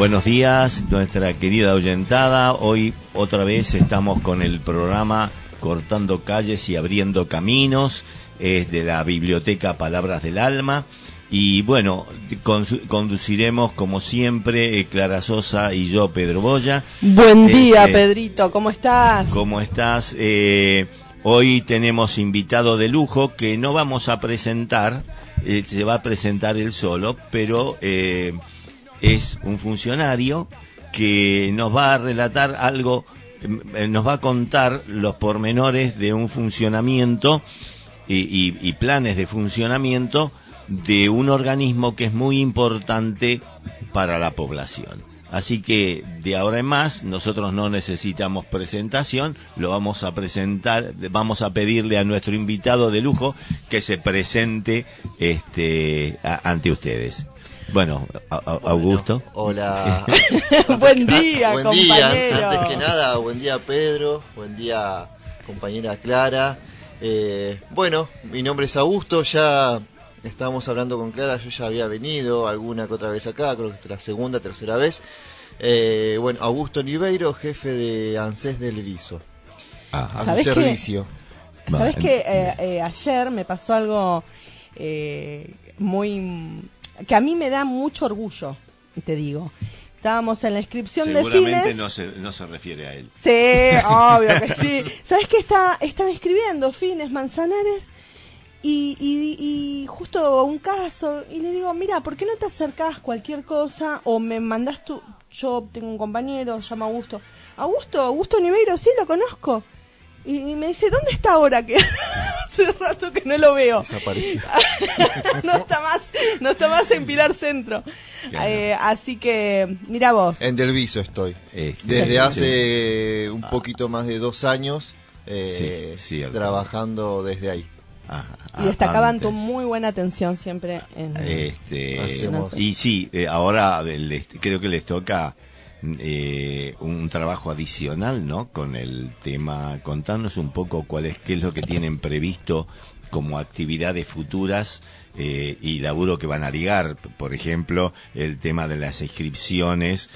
buenos días, nuestra querida oyentada. Hoy otra vez estamos con el programa Cortando calles y abriendo caminos. Es de la biblioteca Palabras del Alma. Y bueno, con- conduciremos como siempre eh, Clara Sosa y yo, Pedro Boya. Buen día, Este, Pedrito, ¿cómo estás? ¿Cómo estás? Eh, hoy tenemos invitado de lujo que no vamos a presentar, eh, se va a presentar él solo, pero eh, es un funcionario que nos va a relatar algo, eh, nos va a contar los pormenores de un funcionamiento y, planes de funcionamiento de un organismo que es muy importante para la población. Así que de ahora en más nosotros no necesitamos presentación, lo vamos a presentar, vamos a pedirle a nuestro invitado de lujo que se presente este ante ustedes. Bueno, a- a- Augusto. Hola. Buen día, buen compañero. día. Antes que nada, buen día Pedro, buen día compañera Clara. Eh, bueno, mi nombre es Augusto, ya estábamos hablando con Clara, yo ya había venido alguna que otra vez acá, creo que fue la segunda, tercera vez. Eh, bueno, Augusto Niveiro, jefe de ANSES del Viso. Ajá. A su ¿Sabés qué? servicio. ¿Sabes que eh, eh, ayer me pasó algo eh, muy... que a mí me da mucho orgullo, te digo. Estábamos en la inscripción de Seguramente fines. no se, no se refiere a él. Sí, obvio que sí. ¿Sabes qué? Está, estaba escribiendo Fines Manzanares y, y, y justo un caso y le digo, mira, ¿por qué no te acercás cualquier cosa o me mandás tú? Yo tengo un compañero, se llama Augusto. Augusto, Augusto Niveiro, sí, lo conozco. Y, y me dice, ¿dónde está ahora? Que hace rato que no lo veo. Desapareció. no está más, no está más en Pilar Centro. Claro. Eh, así que, mira vos. En Del Viso estoy. Este, Desde sí. hace un poquito más de dos años eh, Sí, trabajando desde ahí. Ajá, Y destacaban antes. tu muy buena atención siempre en... Este, y sí, eh, ahora les- creo que les toca eh, un trabajo adicional, ¿no? Con el tema, contarnos un poco cuál es, qué es lo que tienen previsto como actividades futuras eh, y laburo que van a ligar, por ejemplo, el tema de las inscripciones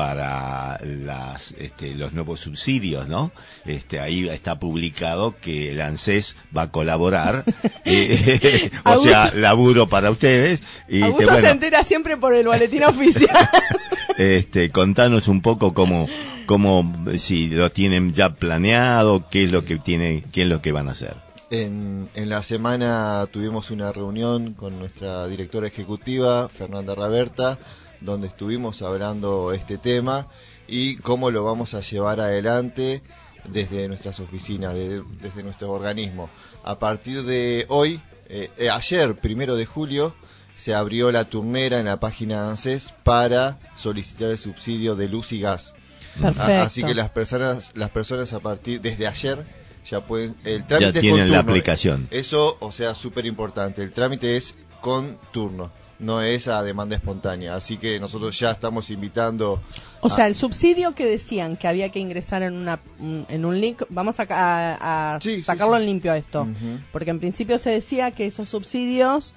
para las este, los nuevos subsidios, ¿no? Este ahí está publicado que el ANSES va a colaborar, eh, o sea, laburo para ustedes y Augusto este, bueno, se entera siempre por el boletín oficial. este, contanos un poco cómo, cómo, si lo tienen ya planeado, qué es lo que tienen, qué es lo que van a hacer. En, en la semana tuvimos una reunión con nuestra directora ejecutiva, Fernanda Raberta, donde estuvimos hablando este tema y cómo lo vamos a llevar adelante desde nuestras oficinas, de- desde nuestro organismo. A partir de hoy, eh, eh, ayer, primero de julio, se abrió la turnera en la página de ANSES para solicitar el subsidio de luz y gas. Perfecto. A- Así que las personas, las personas a partir desde ayer ya pueden. El trámite es tienen con la turno. aplicación. Eso, o sea, súper importante. El trámite es con turno, no es a demanda espontánea. Así que nosotros ya estamos invitando. O a- sea, el subsidio que decían que había que ingresar en una un- en un link, vamos a, ca- a- a Sí, sí, sacarlo sí. en limpio a esto, porque en principio se decía que esos subsidios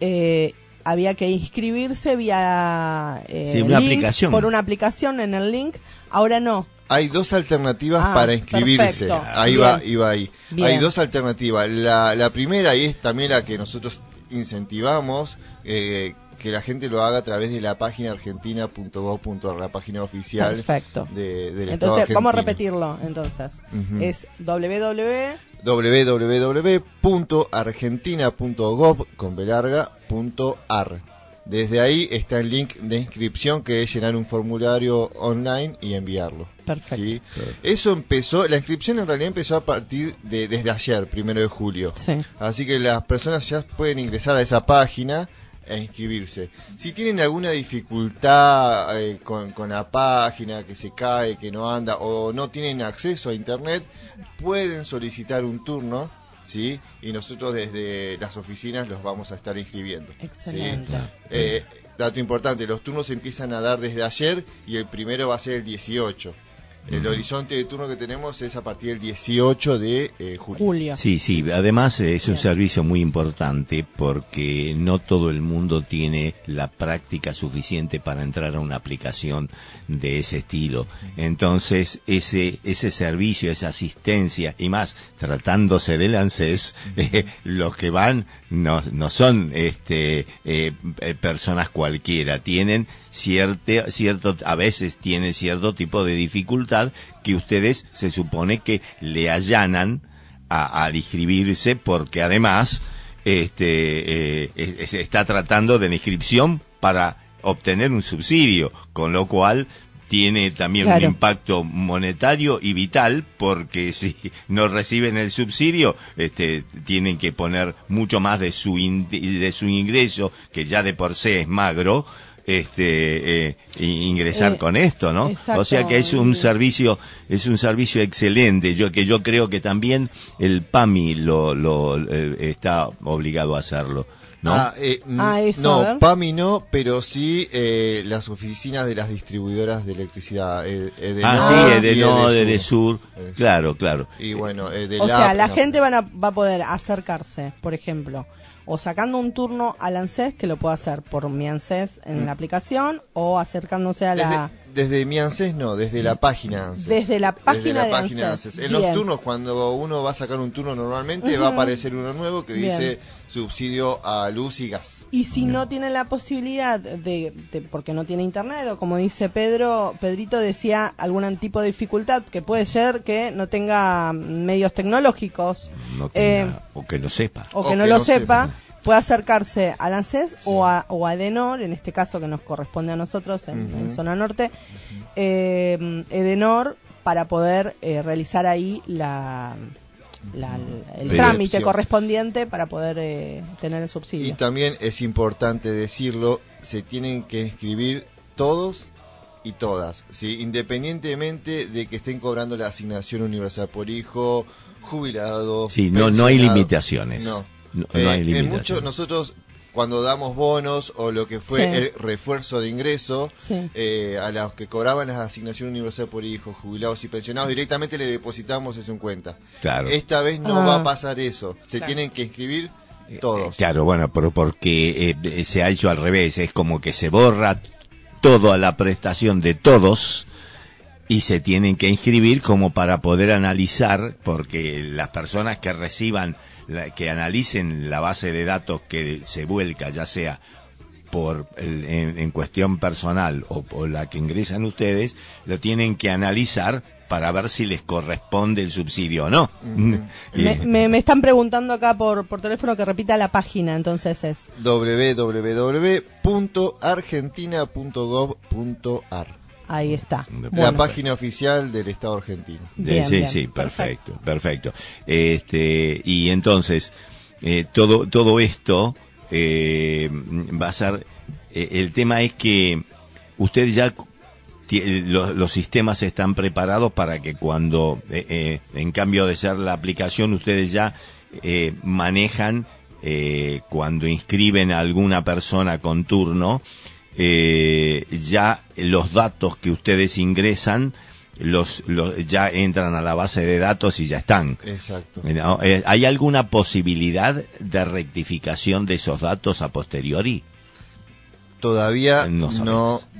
eh, había que inscribirse vía eh, Sí, una link, aplicación. por una aplicación en el link. Ahora no. Hay dos alternativas Ah, para inscribirse. perfecto. Ahí Bien. va, iba ahí. Bien. Hay dos alternativas. La, la primera, y es también la que nosotros incentivamos, eh, que la gente lo haga a través de la página argentina.gov.ar, la página oficial Perfecto. de, del Estado Entonces, vamos a repetirlo. Entonces, es www. www.argentina.gov Desde ahí está el link de inscripción que es llenar un formulario online y enviarlo. Perfecto. ¿sí? Eso empezó, la inscripción en realidad empezó a partir de desde ayer, primero de julio. Sí. Así que las personas ya pueden ingresar a esa página e inscribirse. Si tienen alguna dificultad eh, con, con la página, que se cae, que no anda, o no tienen acceso a internet, pueden solicitar un turno, ¿sí? Y nosotros desde las oficinas los vamos a estar inscribiendo. ¿sí? Excelente. Eh, dato importante, los turnos empiezan a dar desde ayer y el primero va a ser el 18. El horizonte de turno que tenemos es a partir del 18 de eh, julio. Julio. Sí, sí, además eh, es un Bien. servicio muy importante porque no todo el mundo tiene la práctica suficiente para entrar a una aplicación de ese estilo. Entonces, ese, ese servicio, esa asistencia, y más tratándose del ANSES, eh, los que van no, no son este, eh, personas cualquiera, tienen cierto, cierto, a veces tienen cierto tipo de dificultad que ustedes se supone que le allanan a- al inscribirse porque además este eh, eh, se está tratando de la inscripción para obtener un subsidio, con lo cual tiene también Claro. un impacto monetario y vital porque si no reciben el subsidio este tienen que poner mucho más de su in- de su ingreso que ya de por sí es magro este eh, ingresar Eh, con esto no o sea que es un servicio es un servicio excelente. Yo que yo creo que también el PAMI lo, lo eh, está obligado a hacerlo no Ah, eh, n- Ah, eso, no, PAMI no, pero sí eh, las oficinas de las distribuidoras de electricidad. eh, ah sí y Edenor Edesur. Edesur claro claro. Y bueno, eh, de O sea, la no. gente van a- va a poder acercarse, por ejemplo, o sacando un turno al ANSES, que lo puedo hacer por mi ANSES en la aplicación, o acercándose a la... Desde, desde mi ANSES no, desde la página ANSES. Desde la página la de página ANSES. ANSES. En los turnos, cuando uno va a sacar un turno normalmente, va a aparecer uno nuevo que Bien. dice subsidio a luz y gas. Y si no tiene la posibilidad de, de- porque no tiene internet, o como dice Pedro, Pedrito decía algún tipo de dificultad, que puede ser que no tenga medios tecnológicos, no eh, tenga- o que lo sepa o O que no que lo no sepa, sepa. Puede acercarse al ANSES o, a, o a Edenor, en este caso que nos corresponde a nosotros en, zona norte, eh, Edenor, para poder eh, realizar ahí la, la- el La trámite correspondiente para poder eh, tener el Y subsidio. también es importante decirlo, se tienen que inscribir todos y todas, ¿sí? independientemente de que estén cobrando la asignación universal por hijo, jubilados. Sí, no- no hay limitaciones. No. No- no Eh, en muchos, nosotros cuando damos bonos o lo que fue Sí. el refuerzo de ingreso, Sí. eh, a los que cobraban la asignación universal por hijo, jubilados y pensionados, directamente le depositamos eso en cuenta. Claro. Esta vez no Ah. va a pasar eso. Se Claro. tienen que inscribir todos. Claro, bueno, pero porque eh, eh, se ha hecho al revés, es como que se borra toda la prestación de todos y se tienen que inscribir como para poder analizar, porque las personas que reciban, la- que analicen la base de datos que se vuelca, ya sea por el- en, en cuestión personal o por la que ingresan ustedes, lo tienen que analizar para ver si les corresponde el subsidio o no. Y- Me, me- me están preguntando acá por, por teléfono que repita la página, entonces es. Www.argentina.gov.ar ahí está. La Bueno, página oficial del Estado argentino. Bien, sí, bien, sí, perfecto. perfecto, perfecto. Este, y entonces, eh, todo, todo esto eh, va a ser, eh, el tema es que usted ya c- ti- lo- los, sistemas están preparados para que cuando, eh, eh, en cambio de ser la aplicación, ustedes ya eh, manejan eh, cuando inscriben a alguna persona con turno, eh, ya los datos que ustedes ingresan los, los ya entran a la base de datos y ya están. Exacto. ¿No? Eh, ¿Hay alguna posibilidad de rectificación de esos datos a posteriori? Todavía No no.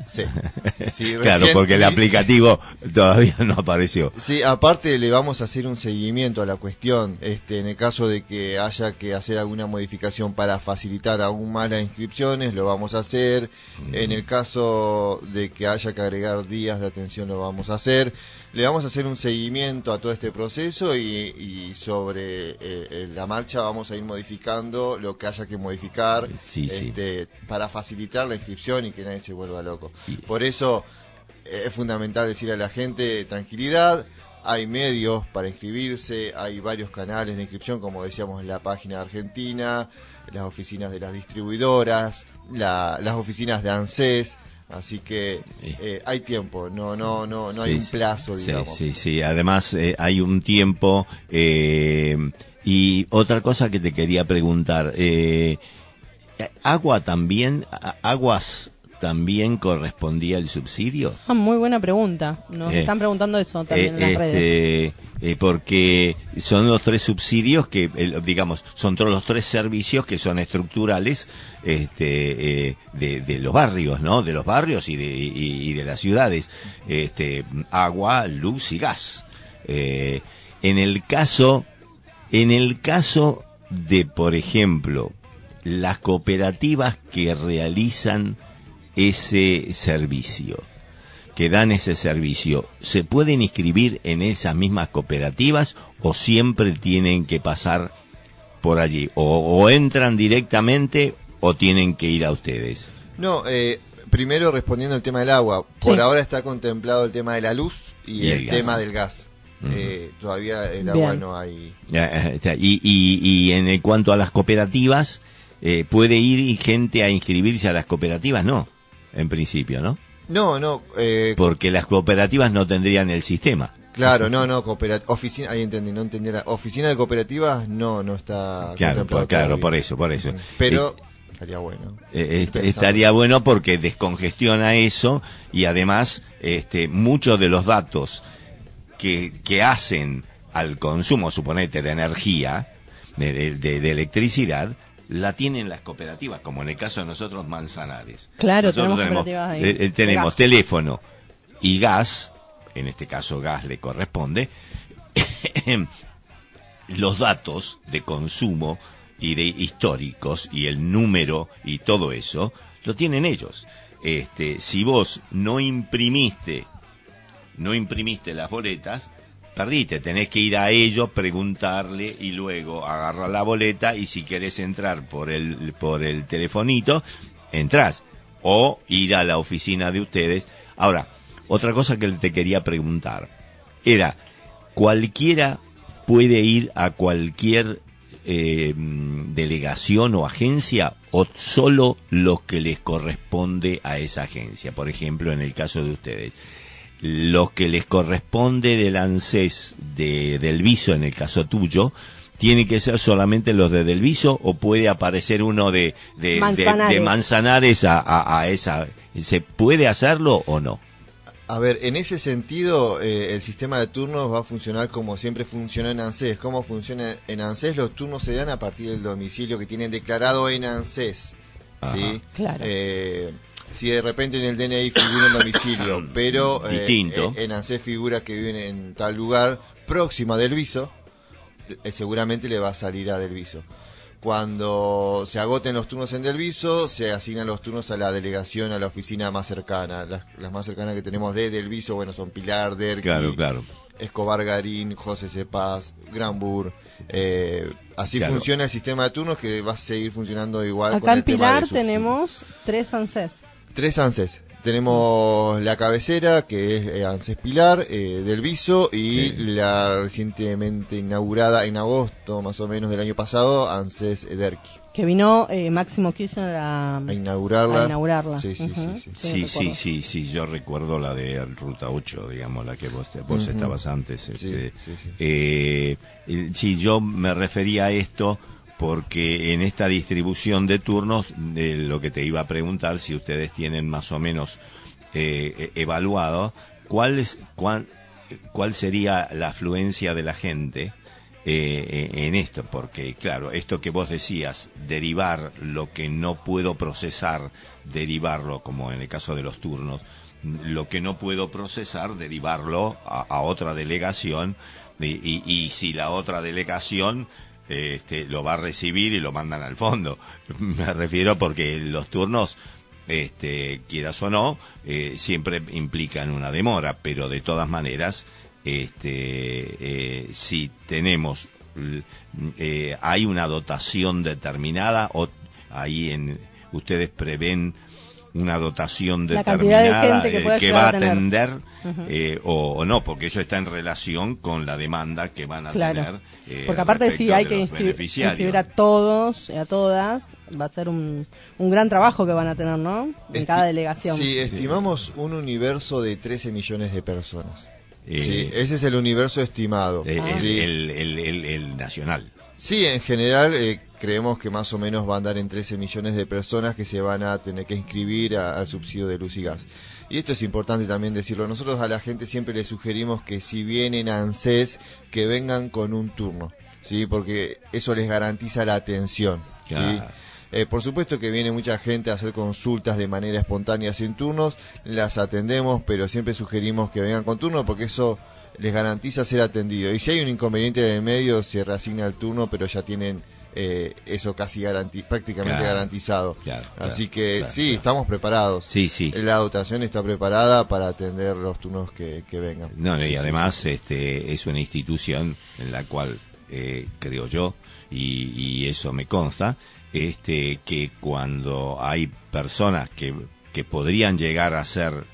Sí, claro, porque el aplicativo todavía no apareció. Sí, aparte le vamos a hacer un seguimiento a la cuestión, este, en el caso de que haya que hacer alguna modificación para facilitar aún más las inscripciones, lo vamos a hacer. En el caso de que haya que agregar días de atención, lo vamos a hacer. Le vamos a hacer un seguimiento a todo este proceso y, y sobre eh, eh, la marcha vamos a ir modificando lo que haya que modificar Sí, sí. este, para facilitar la inscripción y que nadie se vuelva loco. Por eso eh, es fundamental decir a la gente tranquilidad. Hay medios para inscribirse, hay varios canales de inscripción, como decíamos en la página argentina, las oficinas de las distribuidoras, la- las oficinas de ANSES, así que eh, hay tiempo, no no no no hay un plazo, digamos. Sí, sí, Además, eh, hay un tiempo. eh, y otra cosa que te quería preguntar. Eh, ¿Agua también, aguas también correspondía el subsidio? Ah, muy buena pregunta. Nos Eh, están preguntando eso también en las Eh, redes. este, eh, porque son los tres subsidios que, digamos, son todos los tres servicios que son estructurales este, de, de los barrios, ¿no? De los barrios y de, y, y de las ciudades. Este, agua, luz y gas. En el caso, en el caso de, por ejemplo, las cooperativas que realizan ese servicio que dan ese servicio, ¿se pueden inscribir en esas mismas cooperativas o siempre tienen que pasar por allí? O, o entran directamente o tienen que ir a ustedes. No, eh, primero respondiendo al tema del agua. Por Sí. ahora está contemplado el tema de la luz y, Y el tema del gas. Eh, todavía el agua Bien. no hay. Eh, Y, y, y en el- cuanto a las cooperativas, eh, ¿puede ir gente a inscribirse a las cooperativas? No, en principio, ¿no? No, no, eh, Porque las cooperativas no tendrían el sistema. claro, no, no, oficina, ahí entendí, no entendí la oficina de cooperativas no, no está Claro, por, claro, por eso, por eso. Ujú. Pero estaría bueno. Eh, pensando. estaría bueno porque descongestiona eso y además este, muchos de los datos que, que hacen al consumo, suponete, de energía, de- de electricidad, la tienen las cooperativas, como en el caso de nosotros Manzanares. Claro, Nosotros tenemos cooperativas ahí, eh, eh, tenemos gas. teléfono y gas, en este caso gas le corresponde, los datos de consumo y de históricos y el número y todo eso lo tienen ellos. Este, si vos no imprimiste, no imprimiste las boletas, perdiste, tenés que ir a ellos, preguntarle y luego agarrar la boleta y si querés entrar por el por el telefonito, entrás o ir a la oficina de ustedes. Ahora, otra cosa que te quería preguntar era cualquiera puede ir a cualquier eh, delegación o agencia o solo los que les corresponde a esa agencia. Por ejemplo, en el caso de ustedes, los que les corresponde del ANSES de, del viso, en el caso tuyo, tiene que ser solamente los de Del Viso o puede aparecer uno de, de, de- Manzanares. de Manzanares a, a- a esa. ¿Se puede hacerlo o no? A ver, en ese sentido, eh, el sistema de turnos va a funcionar como siempre funciona en ANSES. ¿Cómo funciona en ANSES? Los turnos se dan a partir del domicilio que tienen declarado en ANSES. ¿sí? Claro. Eh, si de repente en el DNI figura el domicilio, pero eh, Distinto. eh, en ANSES figura que viven en tal lugar próxima del viso, eh, seguramente le va a salir a Del Viso. Cuando se agoten los turnos en Del Viso, se asignan los turnos a la delegación, a la oficina más cercana. Las, las más cercanas que tenemos de Del Viso, bueno, son Pilar, Derqui, Claro, claro. Escobar Garín, José Cepaz, Granbur. Eh, así Claro. funciona el sistema de turnos que va a seguir funcionando igual. con Acá en el tema Pilar de tenemos tres ANSES. Tres ANSES. Tenemos la cabecera, que es eh, ANSES Pilar, eh, del Viso, y Sí. la recientemente inaugurada en agosto, más o menos, del año pasado, ANSES Derqui. que vino eh, Máximo Kirchner a, A inaugurarla. a inaugurarla. Sí, sí, sí, sí. Sí, sí, sí, sí, yo recuerdo la de Ruta 8, digamos, la que vos, vos Ujú. estabas antes. Sí, este, sí, sí. eh, eh, sí, yo me refería a esto porque en esta distribución de turnos, de lo que te iba a preguntar, si ustedes tienen más o menos eh, e- evaluado, ¿cuál, es, cuál, sería la afluencia de la gente eh, en esto, porque claro, esto que vos decías, derivar lo que no puedo procesar, derivarlo, como en el caso de los turnos, lo que no puedo procesar, derivarlo a, otra delegación, y, y- si la otra delegación eh, este, lo va a recibir y lo mandan al fondo. Me refiero porque los turnos este, quieras o no, eh, siempre implican una demora, pero de todas maneras, este, eh, si tenemos, l- eh, hay una dotación determinada o ahí en, ustedes prevén una dotación La cantidad de determinada que eh, va a atender eh, o, o no, porque eso está en relación con la demanda que van a Claro. tener. eh, Porque aparte si hay que inscribir a todos, y a todas, va a ser un, un gran trabajo que van a tener, ¿no? En Esti- cada delegación. Sí, estimamos un universo de 13 millones de personas. Eh, sí, ese es el universo estimado. Eh, el, sí. el- el- el- el nacional. Sí, en general eh, creemos que más o menos va a andar en 13 millones de personas que se van a tener que inscribir al subsidio de luz y gas. Y esto es importante también decirlo. Nosotros a la gente siempre le sugerimos que si vienen a ANSES, que vengan con un turno, ¿sí? Porque eso les garantiza la atención, ¿sí? Claro. Eh, por supuesto que viene mucha gente a hacer consultas de manera espontánea sin turnos, las atendemos, pero siempre sugerimos que vengan con turno porque eso les garantiza ser atendido. Y si hay un inconveniente en el medio, se reasigna el turno, pero ya tienen eh, eso casi garanti prácticamente Claro, garantizado. claro, Así que claro, sí, estamos preparados. Sí, sí. La dotación está preparada para atender los turnos que, que vengan. No, Sí, y además sí. este es una institución en la cual eh, creo yo y, y eso me consta este que cuando hay personas que, que podrían llegar a ser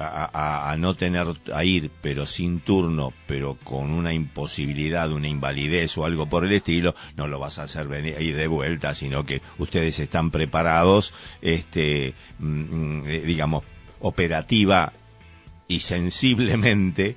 a, a- a no tener a ir pero sin turno pero con una imposibilidad una invalidez o algo por el estilo no lo vas a hacer venir ir de vuelta sino que ustedes están preparados este mm, mm, digamos operativa y sensiblemente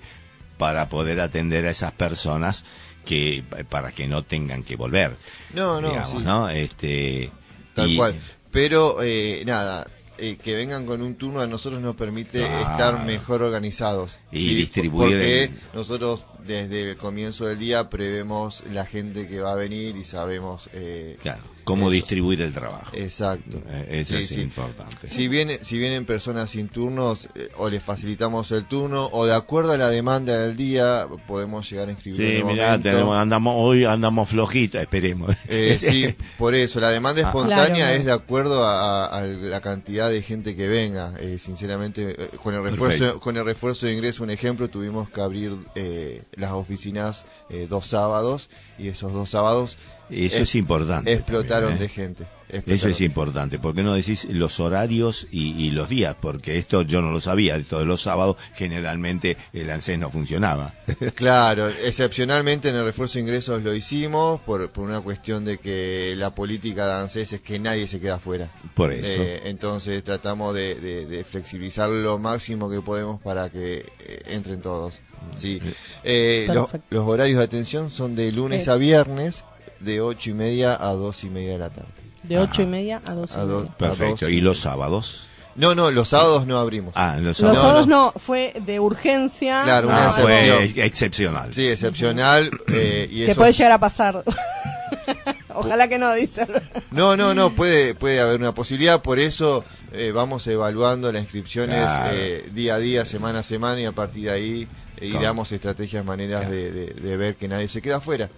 para poder atender a esas personas que para que no tengan que volver No, no, digamos, sí. ¿no? este Tal y- cual. Pero eh, nada, eh, que vengan con un turno a nosotros nos permite estar mejor organizados. Y distribuir Porque el- nosotros desde el comienzo del día prevemos la gente que va a venir y sabemos... eh, claro cómo eso. distribuir el trabajo Exacto. Eh, eso Sí, es sí. importante Si, viene, si vienen personas sin turnos, eh, o les facilitamos el turno, o de acuerdo a la demanda del día, podemos llegar a inscribir en Sí, el mirá, momento. tenemos, andamos, hoy andamos flojitos, esperemos. Eh, sí, por eso, la demanda Ah. espontánea Claro. es de acuerdo a, la cantidad de gente que venga. Eh, sinceramente, eh, con el refuerzo Perfecto. con el refuerzo de ingreso, un ejemplo, tuvimos que abrir eh, las oficinas eh, dos sábados y esos dos sábados Eso es- es importante. explotaron también, ¿eh? de gente. Eso es importante. ¿Por qué no decís los horarios y, y los días? Porque esto yo no lo sabía. Todos los sábados generalmente el ANSES no funcionaba. Claro, excepcionalmente en el refuerzo de ingresos lo hicimos por, por una cuestión de que la política de ANSES es que nadie se queda afuera. Por eso. Eh, entonces tratamos de, de- de flexibilizar lo máximo que podemos para que eh, entren todos. Sí. Eh, los, los horarios de atención son de lunes Es. a viernes, de ocho y media a dos y media de la tarde. De ocho y media a dos y A media. Perfecto. ¿Y los sábados? No, no, los sábados no abrimos. Ah, los Los sábados. No, sábados no. no. fue de urgencia. Claro, una Ah, excepción. fue ex- excepcional. Sí, excepcional. eh, y que eso- puede llegar a pasar. Ojalá que no, dice. No, no, no, puede, puede haber una posibilidad, por eso eh, vamos evaluando las inscripciones Claro. eh, día a día, semana a semana y a partir de ahí eh, Claro. ideamos estrategias, maneras Claro. de, de- de ver que nadie se queda afuera.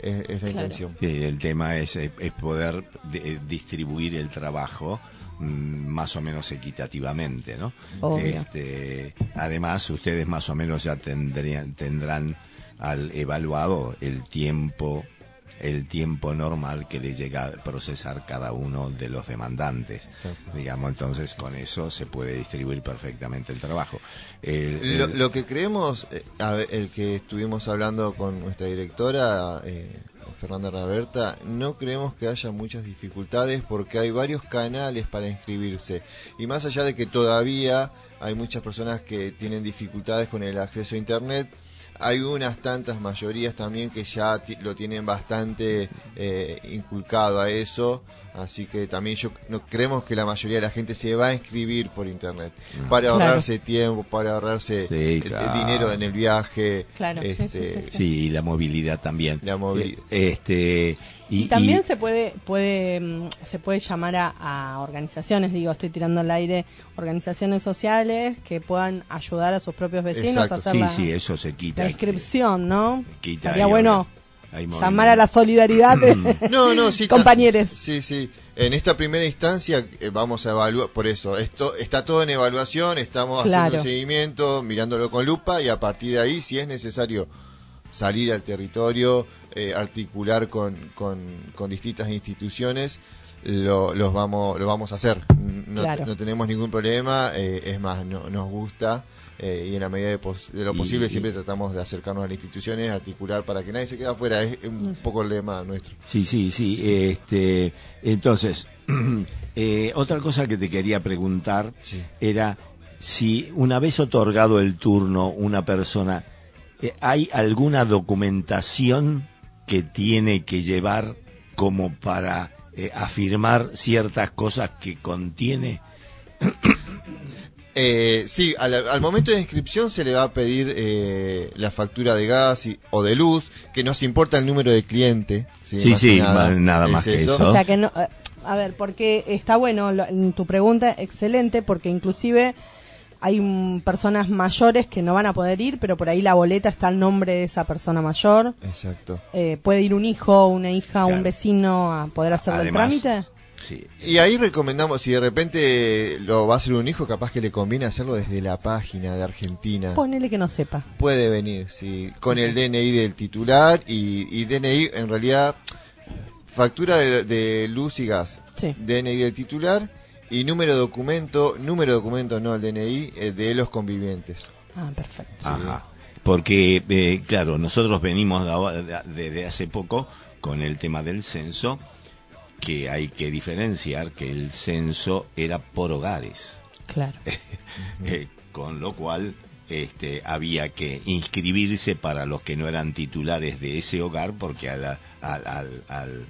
Es, es la Claro. intención. Sí, el tema es, es poder de- distribuir el trabajo mm, más o menos equitativamente, ¿no? Obvio. Este, además, ustedes más o menos ya tendrían, tendrán al evaluado el tiempo el tiempo normal que le llega a procesar cada uno de los demandantes. Digamos, entonces con eso se puede distribuir perfectamente el trabajo. El- Lo, el- lo que creemos, eh, ver, el que estuvimos hablando con nuestra directora, eh, Fernanda Raberta, no creemos que haya muchas dificultades porque hay varios canales para inscribirse. Y más allá de que todavía hay muchas personas que tienen dificultades con el acceso a Internet, hay unas tantas mayorías también que ya ti- lo tienen bastante eh, inculcado a eso, así que también yo no creemos que la mayoría de la gente se va a inscribir por internet para Claro. ahorrarse tiempo, para ahorrarse Sí, claro. dinero en el viaje, Claro, sí, este, sí, sí, Sí, y la movilidad también. La Eh, Este, y, Y, también y- se puede puede mm, se puede llamar a, a organizaciones, digo, estoy tirando al aire, organizaciones sociales que puedan ayudar a sus propios vecinos Exacto, a hacer sí, la, sí, eso se quita. La inscripción, ¿no? Quita bueno llamar a la solidaridad de No, no, sí. compañeros. Sí, sí. En esta primera instancia eh, vamos a evaluar, por eso, esto está todo en evaluación, estamos Claro. haciendo seguimiento, mirándolo con lupa y a partir de ahí, si es necesario salir al territorio, eh, articular con, con, con distintas instituciones, lo, los vamos, lo vamos a hacer. No, Claro. no tenemos ningún problema, eh, es más, no, nos gusta. Eh, y en la medida de, pos- de lo posible y- siempre tratamos de acercarnos a las instituciones, articular para que nadie se quede afuera, es un poco el lema nuestro. Sí, sí, sí. Este, entonces, eh, otra cosa que te quería preguntar Sí. era si una vez otorgado el turno una persona, eh, ¿hay alguna documentación que tiene que llevar como para eh, afirmar ciertas cosas que contiene? Eh, sí, al, al momento de inscripción se le va a pedir eh, la factura de gas y- o de luz, que nos importa el número de cliente. Sí, más sí, nada es más que eso. O sea que no, eh, a ver, porque está bueno lo- en tu pregunta, excelente, porque inclusive hay personas mayores que no van a poder ir, pero por ahí la boleta está el nombre de esa persona mayor. Exacto. Eh, puede ir un hijo, una hija, Claro. un vecino a poder hacerle el trámite. Sí. Y ahí recomendamos, si de repente lo va a hacer un hijo, capaz que le conviene hacerlo desde la página de Argentina. Ponele que no sepa. Puede venir, sí, con el DNI del titular y, y DNI, en realidad, factura de, de luz y gas, Sí. DNI del titular y número de documento, número de documento, no el DNI, eh, de los convivientes. Ah, perfecto. Ajá. Porque, eh, claro, nosotros venimos de ahora- de- desde hace poco con el tema del censo, que hay que diferenciar que el censo era por hogares, Claro. eh, con lo cual este, había que inscribirse para los que no eran titulares de ese hogar, porque a la- al, al, al,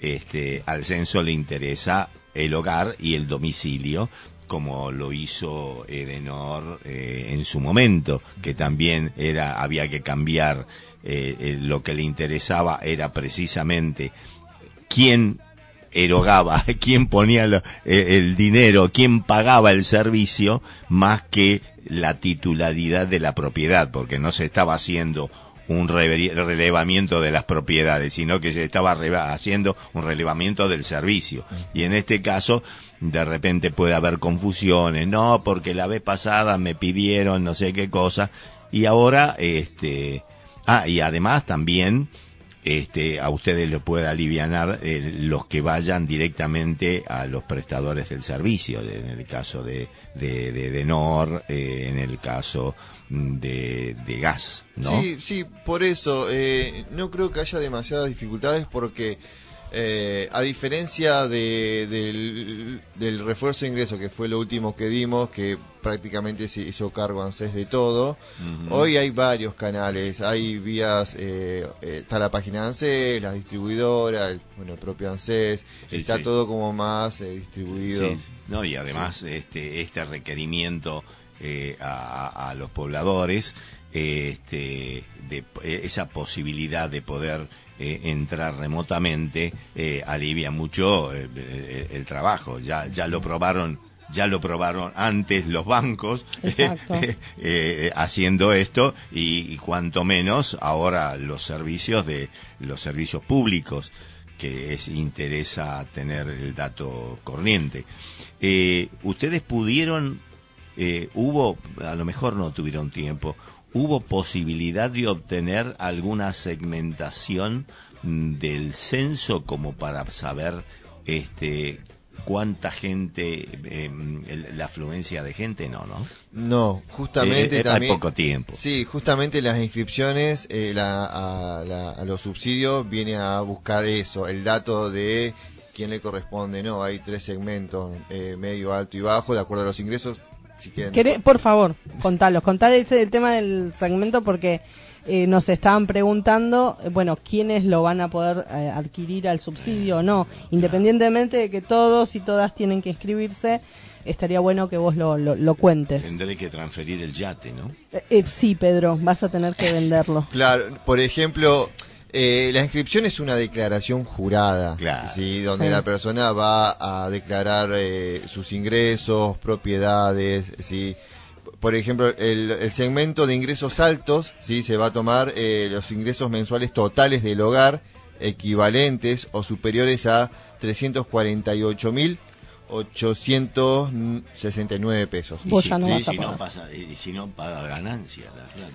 este, al censo le interesa el hogar y el domicilio, como lo hizo Edenor eh, en su momento, que también era había que cambiar eh, eh, lo que le interesaba era precisamente quién erogaba, quién ponía lo- eh, el dinero, quién pagaba el servicio, más que la titularidad de la propiedad, porque no se estaba haciendo un relevamiento de las propiedades, sino que se estaba haciendo un relevamiento del servicio. Y en este caso, de repente puede haber confusiones, no, porque la vez pasada me pidieron no sé qué cosa, y ahora, este, ah, y además también, este, a ustedes les puede alivianar eh, los que vayan directamente a los prestadores del servicio, en el caso de, de, de, de NOR, eh, en el caso de, de gas, ¿no? Sí, sí, por eso eh, no creo que haya demasiadas dificultades porque eh, a diferencia de, del, del refuerzo de ingreso que fue lo último que dimos, que prácticamente se hizo cargo ANSES de todo, hoy hay varios canales, hay vías, eh, eh, está la página ANSES, la distribuidora, el, bueno, el propio ANSES, Sí, está sí. todo como más eh, distribuido. Sí, no, y además este, este requerimiento a, los pobladores, este, de eh, esa posibilidad de poder eh, entrar remotamente eh, alivia mucho eh, el, trabajo. Ya, ya lo probaron. Ya lo probaron antes los bancos eh, haciendo esto y, y cuanto menos ahora los servicios de los servicios públicos que es interesa tener el dato corriente. Ustedes pudieron, eh, hubo, a lo mejor no tuvieron tiempo, hubo posibilidad de obtener alguna segmentación mm, del censo como para saber este cuánta gente, eh, la afluencia de gente? No, ¿no? No, justamente Eh, eh, hay también. poco tiempo. Sí, justamente las inscripciones eh, la- a, la- a los subsidios viene a buscar eso, el dato de quién le corresponde. No, hay tres segmentos, eh, medio, alto y bajo, de acuerdo a los ingresos. Si quieren. Queré- por favor, contalos, contale este, el tema del segmento porque eh, nos estaban preguntando, eh, bueno, quiénes lo van a poder eh, adquirir al subsidio o no. Independientemente de que todos y todas tienen que inscribirse, estaría bueno que vos lo, lo, lo cuentes. Tendré que transferir el yate, ¿no? Eh, sí, Pedro, vas a tener que venderlo. Claro, por ejemplo, eh, la inscripción es una declaración jurada, Claro. ¿sí? donde Sí. la persona va a declarar eh, sus ingresos, propiedades, ¿sí? Por ejemplo, el, el segmento de ingresos altos, ¿sí? se va a tomar eh, los ingresos mensuales totales del hogar equivalentes o superiores a 348.869 pesos. Vos Y ya no si, vas a si no pagar. pasa, y si no paga ganancia,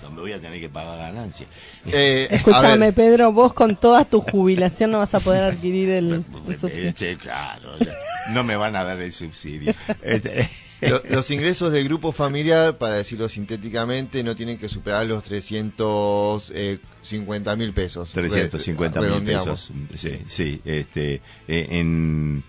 la- me voy a tener que pagar ganancia. Eh, Escúchame, Pedro, vos con toda tu jubilación no vas a poder adquirir el, el subsidio. Este, claro, ya, no me van a dar el subsidio. Este, Lo- los ingresos del grupo familiar, para decirlo sintéticamente, no tienen que superar los 350 mil pesos. 350 mil pesos. Sí, sí, este, eh, en,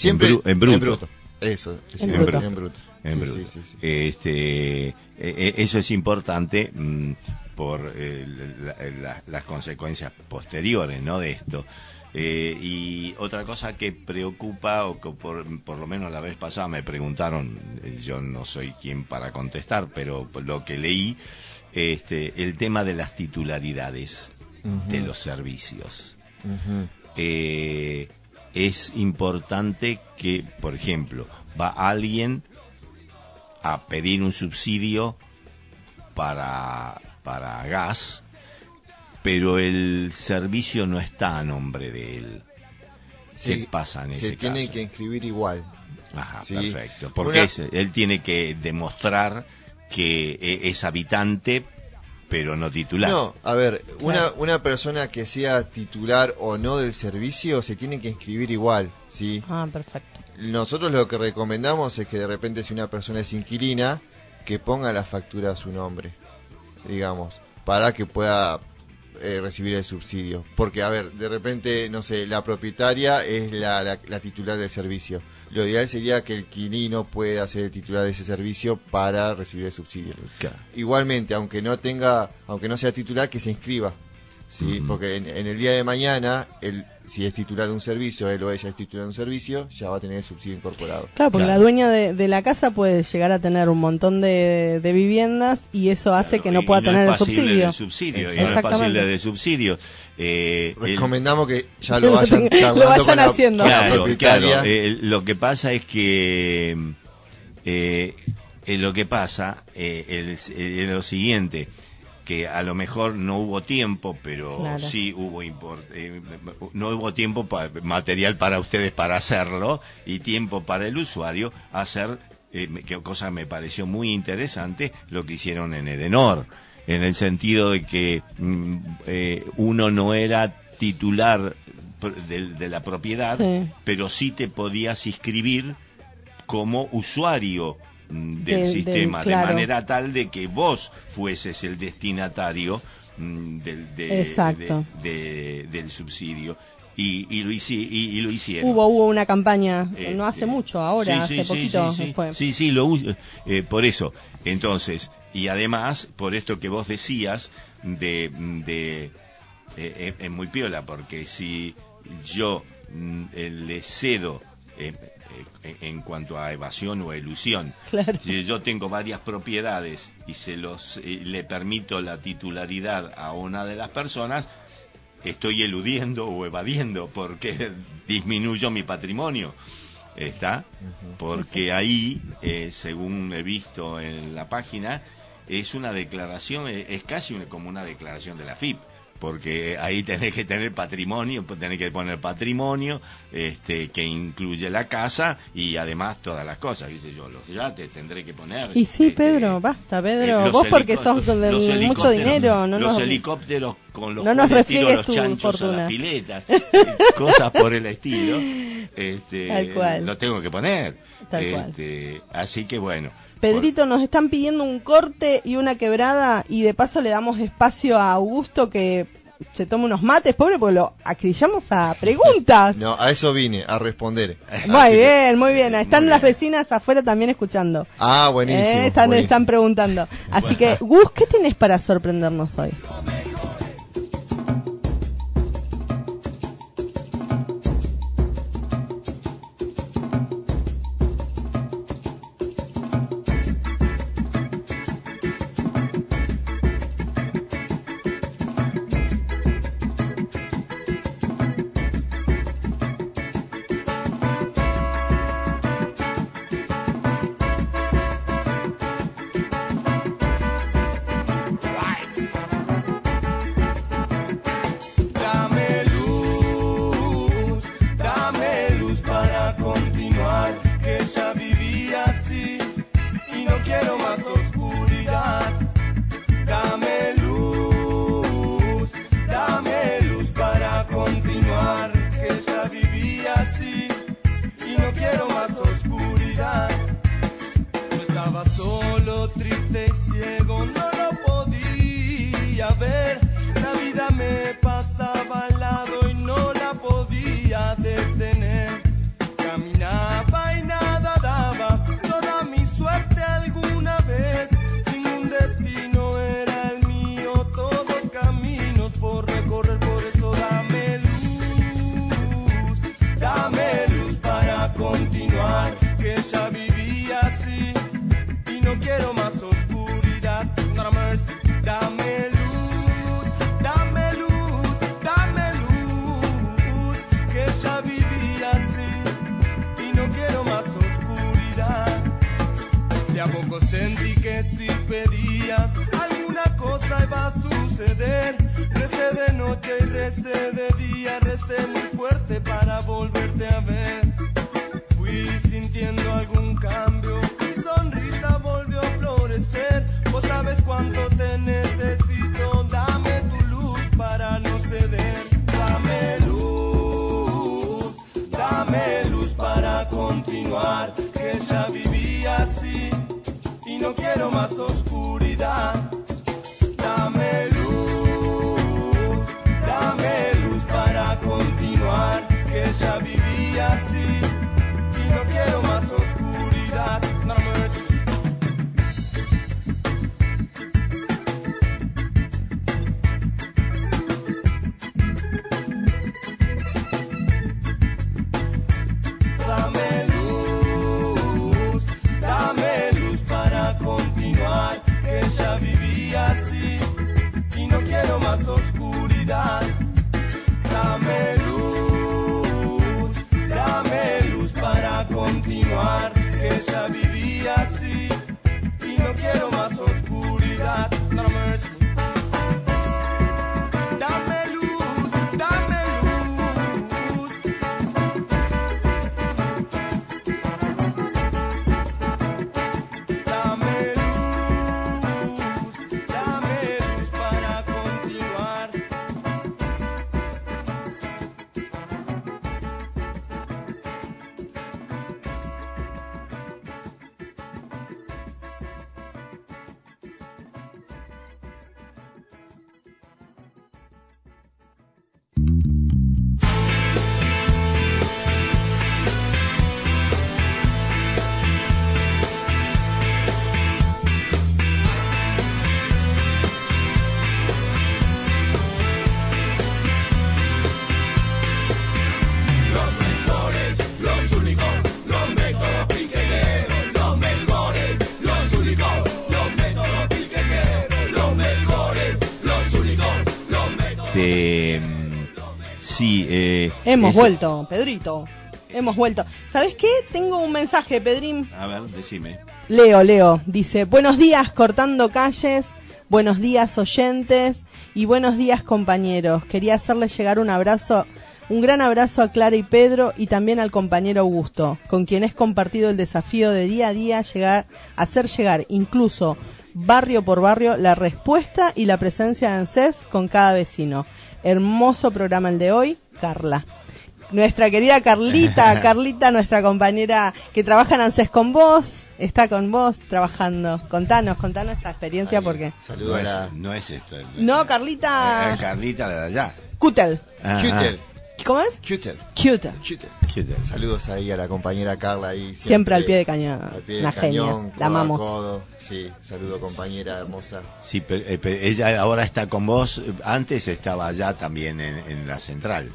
Siempre en, bru- en bruto. Eso, es En en bruto. bruto. En bruto. En Sí, bruto. sí, sí, sí. Este, eh, eh, eso es importante mm, por eh, la- la- las consecuencias posteriores, ¿no? De esto. Eh, y otra cosa que preocupa, o que por, por lo menos la vez pasada me preguntaron, yo no soy quien para contestar, pero por lo que leí, este, el tema de las titularidades de los servicios eh, es importante que, por ejemplo, va alguien a pedir un subsidio para, para gas, pero el servicio no está a nombre de él. ¿Qué Sí, pasa en Se ese tiene caso? que inscribir igual. Ajá, Sí. perfecto. Porque Una- es- él tiene que demostrar que eh, es habitante, pero no titular. No, a ver, una, una persona que sea titular o no del servicio se tiene que inscribir igual, ¿sí? Ah, perfecto. Nosotros lo que recomendamos es que de repente si una persona es inquilina, que ponga la factura a su nombre, digamos, para que pueda eh, recibir el subsidio. Porque, a ver, de repente, no sé, la propietaria es la, la- la titular del servicio. Lo ideal sería que el inquilino pueda ser el titular de ese servicio para recibir el subsidio. Claro. Igualmente, aunque no tenga, aunque no sea titular, que se inscriba. Sí, porque en, en el día de mañana, él, si es titular de un servicio, él o ella es titular de un servicio, ya va a tener el subsidio incorporado. Claro, porque Claro. la dueña de, de la casa puede llegar a tener un montón de, de viviendas y eso hace que no Y- pueda y tener es el subsidio. subsidio, y no es Exactamente. pasible de subsidio. Eh, el- Recomendamos que ya Lo vayan, tenga- charlando lo vayan con la- haciendo. Claro, claro. eh, lo que pasa es que eh, eh, lo que pasa eh, el- eh, es lo siguiente que a lo mejor no hubo tiempo, pero Claro. sí hubo eh, no hubo tiempo pa- material para ustedes para hacerlo y tiempo para el usuario hacer eh, que cosa me pareció muy interesante lo que hicieron en Edenor en el sentido de que mm, eh, uno no era titular de, de la propiedad, Sí. pero sí te podías inscribir como usuario del sistema, claro. de manera tal de que vos fueses el destinatario mm, del, de- de- del subsidio. Y, y, lo, hici- y, y lo hicieron. Hubo, hubo una campaña, Este, no hace mucho, ahora, sí, sí, hace sí, poquito sí, sí. fue. Sí, sí, lo eh, por eso. Entonces, y además, por esto que vos decías, de, de eh, eh, es muy piola, porque si yo mm, eh, le cedo eh, en cuanto a evasión o elusión, Claro. si yo tengo varias propiedades y se los eh, le permito la titularidad a una de las personas, estoy eludiendo o evadiendo porque disminuyo mi patrimonio. ¿Está? Porque ahí, eh, según he visto en la página, es una declaración, eh, es casi como una declaración de la FIP porque ahí tenés que tener patrimonio, pues tenés que poner patrimonio este, que incluye la casa y además todas las cosas, dice yo, los yates tendré que poner. Y sí, este, Pedro, basta, Pedro, eh, vos porque sos de mucho dinero, no Los nos... helicópteros con los no refieres los chanchos a las piletas, cosas por el estilo, este, Tal lo tengo que poner. Este. Así que bueno. Pedrito, nos están pidiendo un corte y una quebrada y de paso le damos espacio a Augusto que se tome unos mates, pobre, porque lo acrillamos a preguntas. No, a eso vine, a responder. Muy bien, muy bien. Están las vecinas afuera también escuchando. Ah, buenísimo. Eh, están, están preguntando. Así que, Gus, ¿qué tienes para sorprendernos hoy? Hemos vuelto, Pedrito. Hemos vuelto. ¿Sabes qué? Tengo un mensaje, Pedrín. A ver, decime. Leo, Leo. Dice, buenos días cortando calles, buenos días oyentes y buenos días compañeros. Quería hacerles llegar un abrazo un gran abrazo a Clara y Pedro y también al compañero Augusto, con quien es compartido el desafío de día a día llegar, hacer llegar incluso barrio por barrio la respuesta y la presencia de ANSES con cada vecino. Hermoso programa el de hoy, Carla nuestra querida Carlita, Carlita, nuestra compañera que trabaja en ANSES con vos, está con vos trabajando. Contanos, contanos esta experiencia porque... Saludo No a es, la no es esto. No, Eh, Carlita... Carlita la de allá. Cutel. Ajá. Cutel. ¿Cómo es? Cutel. Cutel. Cutel. Saludos ahí a la compañera Carla ahí. Siempre al pie de cañón. Al pie del Una genia. cañón, La amamos. codo. Sí, saludo compañera hermosa. Sí, pero, eh, pero ella ahora está con vos. Antes estaba allá también en, en la central.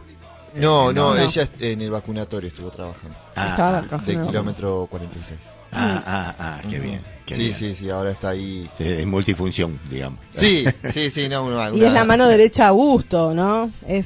No, no, No. ella en el vacunatorio estuvo trabajando. Ah, ah. Del kilómetro 46. ah, ah, ah, qué bien. qué sí, bien. sí, sí, ahora está ahí. Sí, Es multifunción, digamos. Sí, sí, sí, no, una, Y es la una- mano derecha a Augusto, ¿no? Es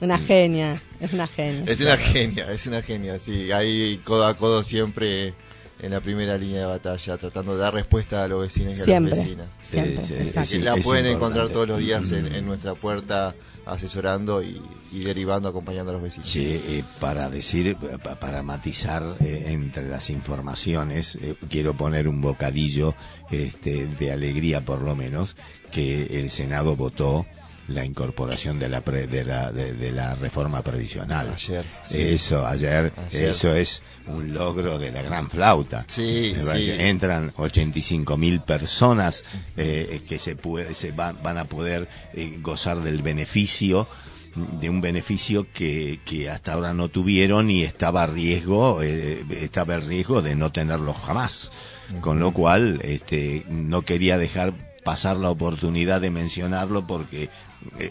una genia. Es una genia. Es una genia, es una genia, sí. Ahí codo a codo siempre en la primera línea de batalla, tratando de dar respuesta a los vecinos y a las vecinas. Sí, Siempre. sí, es- la es pueden importante. encontrar todos los días en, Mm. en nuestra puerta asesorando y, y derivando, acompañando a los vecinos. Sí, eh, para decir, pa- para matizar eh, entre las informaciones, eh, quiero poner un bocadillo este, de alegría, por lo menos, que el Senado votó la incorporación de la pre- de la de, de la reforma previsional. Ayer, sí. Eso ayer, Ayer. eso es un logro de la gran flauta. Sí, sí. Entran 85 mil personas eh, que se puede, se van, van a poder eh, gozar del beneficio de un beneficio que, que hasta ahora no tuvieron y estaba a riesgo eh, estaba el riesgo de no tenerlo jamás con lo cual este no quería dejar pasar la oportunidad de mencionarlo porque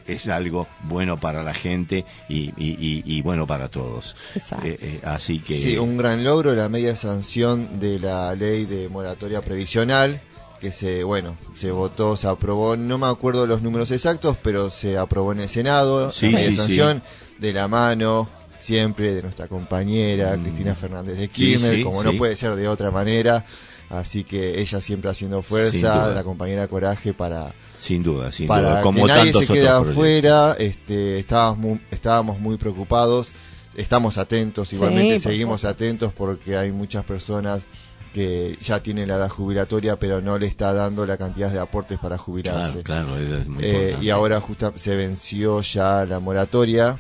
es algo bueno para la gente y, y, y- y bueno para todos Exacto. Eh, eh, así que Sí, un gran logro, la media sanción de la ley de moratoria previsional, que se, bueno, se votó, se aprobó, no me acuerdo los números exactos, pero se aprobó en el Senado, Sí, la media sí, sí. sanción de la mano siempre de nuestra compañera Cristina Fernández de Mm. Sí, Kirchner, sí, como sí. no puede ser de otra manera, así que ella siempre haciendo fuerza, la compañera Coraje para sin duda sin para duda como que nadie tantos se quede otros proyectos. afuera, este, estábamos muy, estábamos muy preocupados, estamos atentos, igualmente seguimos atentos porque hay muchas personas que ya tienen la edad jubilatoria pero no le está dando la cantidad de aportes para jubilarse. claro claro eso es muy Eh, importante. y ahora justa se venció ya la moratoria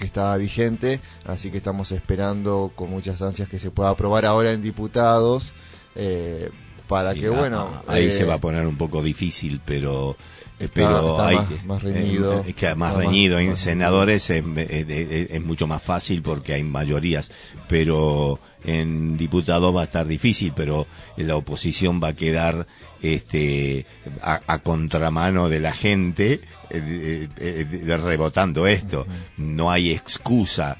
que estaba vigente, así que estamos esperando con muchas ansias que se pueda aprobar ahora en diputados eh, para Sí, que ah, bueno ah, ahí eh, se va a poner un poco difícil pero eh, Está- pero está hay más- reñido. eh, que más Está más- reñido en más senadores es, es- es- es mucho más fácil porque hay mayorías pero en diputados va a estar difícil pero la oposición va a quedar este a, a contramano de la gente eh, eh, eh, rebotando esto. No hay excusa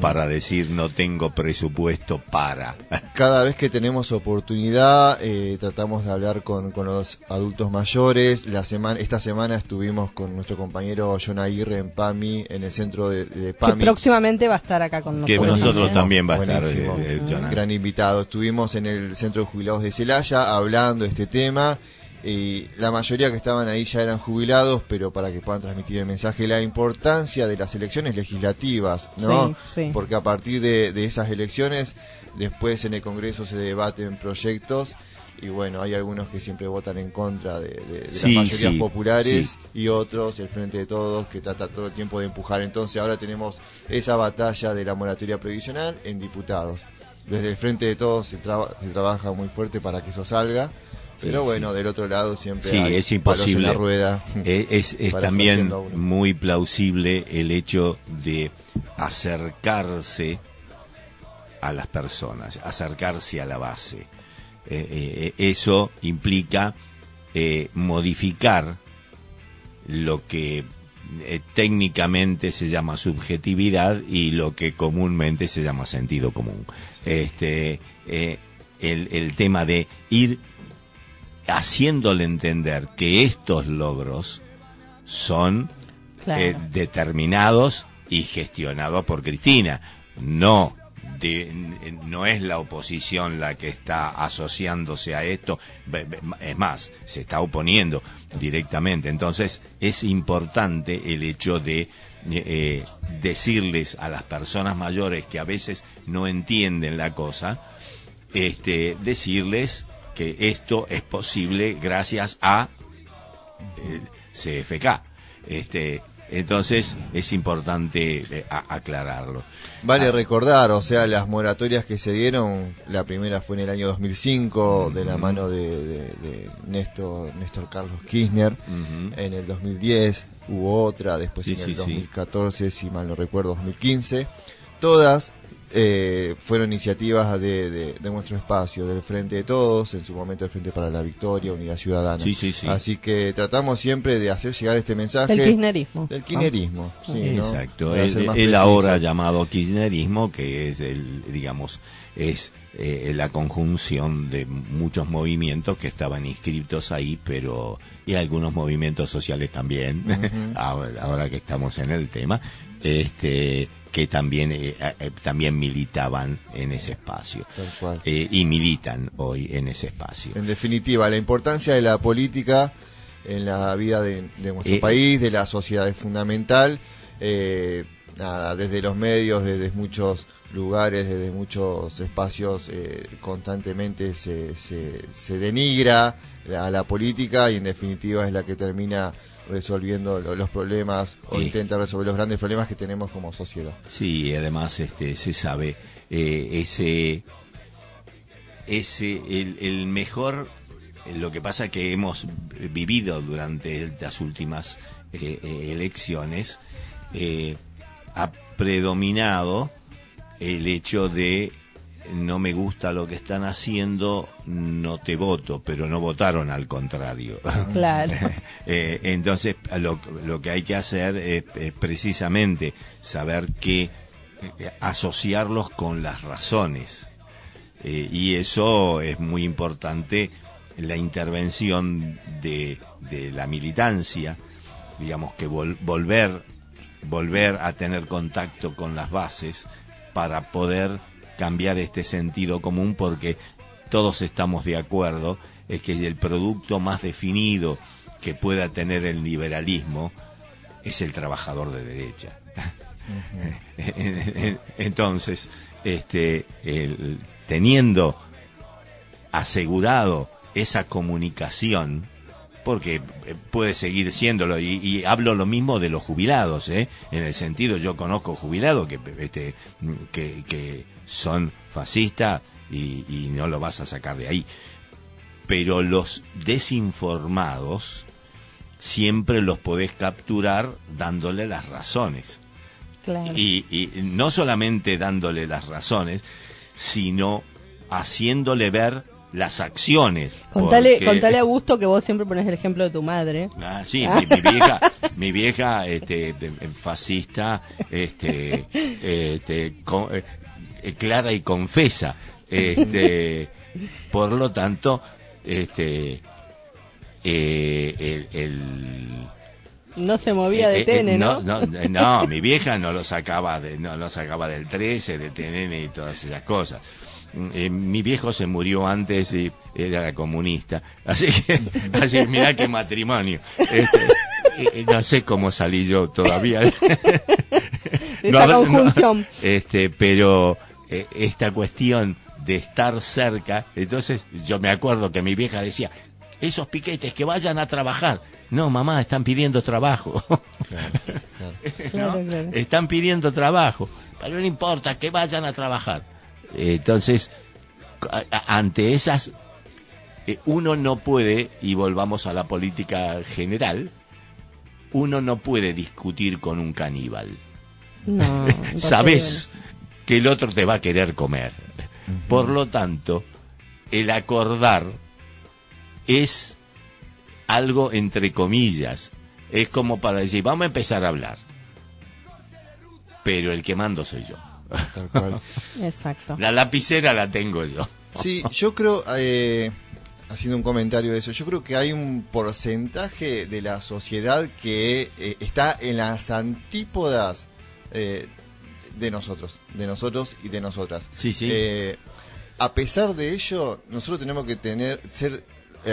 para decir no tengo presupuesto para Cada vez que tenemos oportunidad, eh, tratamos de hablar con, con los adultos mayores. La semana, esta semana estuvimos con nuestro compañero John Aguirre en PAMI, en el centro de, de Que PAMI. próximamente va a estar acá con que nosotros. nosotros ¿eh? también va a estar eh, eh, Jonah. Gran invitado. Estuvimos en el centro de jubilados de Celaya hablando de este tema. Y la mayoría que estaban ahí ya eran jubilados, pero para que puedan transmitir el mensaje, la importancia de las elecciones legislativas, ¿no? Sí, sí. Porque a partir de, de esas elecciones, después en el Congreso se debaten proyectos y bueno, hay algunos que siempre votan en contra de, de- de Sí, las mayorías sí, populares sí. y otros, el Frente de Todos, que trata todo el tiempo de empujar. Entonces ahora tenemos esa batalla de la moratoria previsional en diputados. Desde el Frente de Todos se, traba- se trabaja muy fuerte para que eso salga. Pero bueno, del otro lado siempre Sí, hay es en imposible. la rueda. Es, es también muy plausible el hecho de acercarse a las personas, acercarse a la base. Eh, eh, eh, eso implica eh, modificar lo que técnicamente se llama subjetividad y lo que comúnmente se llama sentido común. Este, el, el tema de ir haciéndole entender que estos logros son Claro. eh, determinados y gestionados por Cristina, no de no es la oposición la que está asociándose a esto, es más, se está oponiendo directamente. Entonces es importante el hecho de eh, decirles a las personas mayores que a veces no entienden la cosa, este, decirles que esto es posible gracias a eh, CFK. Este, entonces es importante eh, a- aclararlo. Vale recordar, o sea, las moratorias que se dieron, la primera fue en el año 2005, de la mano de, de- de Néstor, Néstor Carlos Kirchner, Ujú. en el 2010 hubo otra, después Sí, en el sí, sí. 2014, si mal no recuerdo, 2015, todas eh, fueron iniciativas de, de- de nuestro espacio, del Frente de Todos, en su momento el Frente para la Victoria, Unidad Ciudadana. Sí, sí, sí. Así que tratamos siempre de hacer llegar este mensaje. Del kirchnerismo. Del kirchnerismo, sí. Exacto, el, el ahora llamado kirchnerismo, que es el, digamos, es eh, la conjunción de muchos movimientos que estaban inscritos ahí, pero y algunos movimientos sociales también, ahora, ahora que estamos en el tema, este que también eh, eh, también militaban en ese espacio Tal cual. Eh, y militan hoy en ese espacio. En definitiva, la importancia de la política en la vida de, de nuestro país, de la sociedad es fundamental. Eh, nada, desde los medios, desde muchos lugares, desde muchos espacios, eh, constantemente se, se, se denigra a la política y en definitiva es la que termina resolviendo lo- los problemas o intenta resolver los grandes problemas que tenemos como sociedad. Sí, además este se sabe eh, ese ese el, el mejor lo que pasa que hemos vivido durante las últimas eh, eh, elecciones eh, ha predominado el hecho de no me gusta lo que están haciendo, no te voto, pero no votaron al contrario. Claro. Eh, entonces, lo, lo que hay que hacer es, es precisamente saber que eh, asociarlos con las razones. Eh, y eso es muy importante, la intervención de, de la militancia, digamos que vol- volver, volver a tener contacto con las bases para poder cambiar este sentido común porque todos estamos de acuerdo es que el producto más definido que pueda tener el liberalismo es el trabajador de derecha. Entonces, este, teniendo asegurado esa comunicación, porque eh, puede seguir siéndolo, y, y hablo lo mismo de los jubilados, ¿eh? en el sentido, yo conozco jubilados que, este, que, que son fascistas y, y no lo vas a sacar de ahí. Pero los desinformados siempre los podés capturar dándole las razones. Claro. Y, y no solamente dándole las razones, sino haciéndole ver las acciones. Contale, porque- contale a Augusto que vos siempre pones el ejemplo de tu madre. Ah, sí, mi, mi vieja, mi vieja, este, de- fascista, este, este, co- eh, eh, clara y confesa, este, por lo tanto, este, eh, el, el- No se movía de eh, eh, ¿no? no, no, no, mi vieja no lo sacaba de, no lo sacaba del 13, de TNN y todas esas cosas. Eh, mi viejo se murió antes y era comunista, así que, así mirá qué matrimonio. Este, no sé cómo salí yo todavía. esa habrá- conjunción. este, pero eh, esta cuestión de estar cerca, entonces yo me acuerdo que mi vieja decía, esos piquetes que vayan a trabajar. No, mamá, están pidiendo trabajo. Claro, ¿no? claro. Están pidiendo trabajo, pero no importa, que vayan a trabajar. Entonces, ante esas, eh, uno no puede, y volvamos a la política general, uno no puede discutir con un caníbal. No. Sabes que el otro te va a querer comer. Por lo tanto, el acordar es algo entre comillas. Es como para decir, vamos a empezar a hablar. Pero el que mando soy yo. Tal cual. Exacto. La lapicera la tengo yo. Sí, yo creo, eh, haciendo un comentario de eso, yo creo que hay un porcentaje de la sociedad que eh, está en las antípodas eh, de nosotros, de nosotros y de nosotras. Sí, sí. Eh, a pesar de ello, nosotros tenemos que tener, ser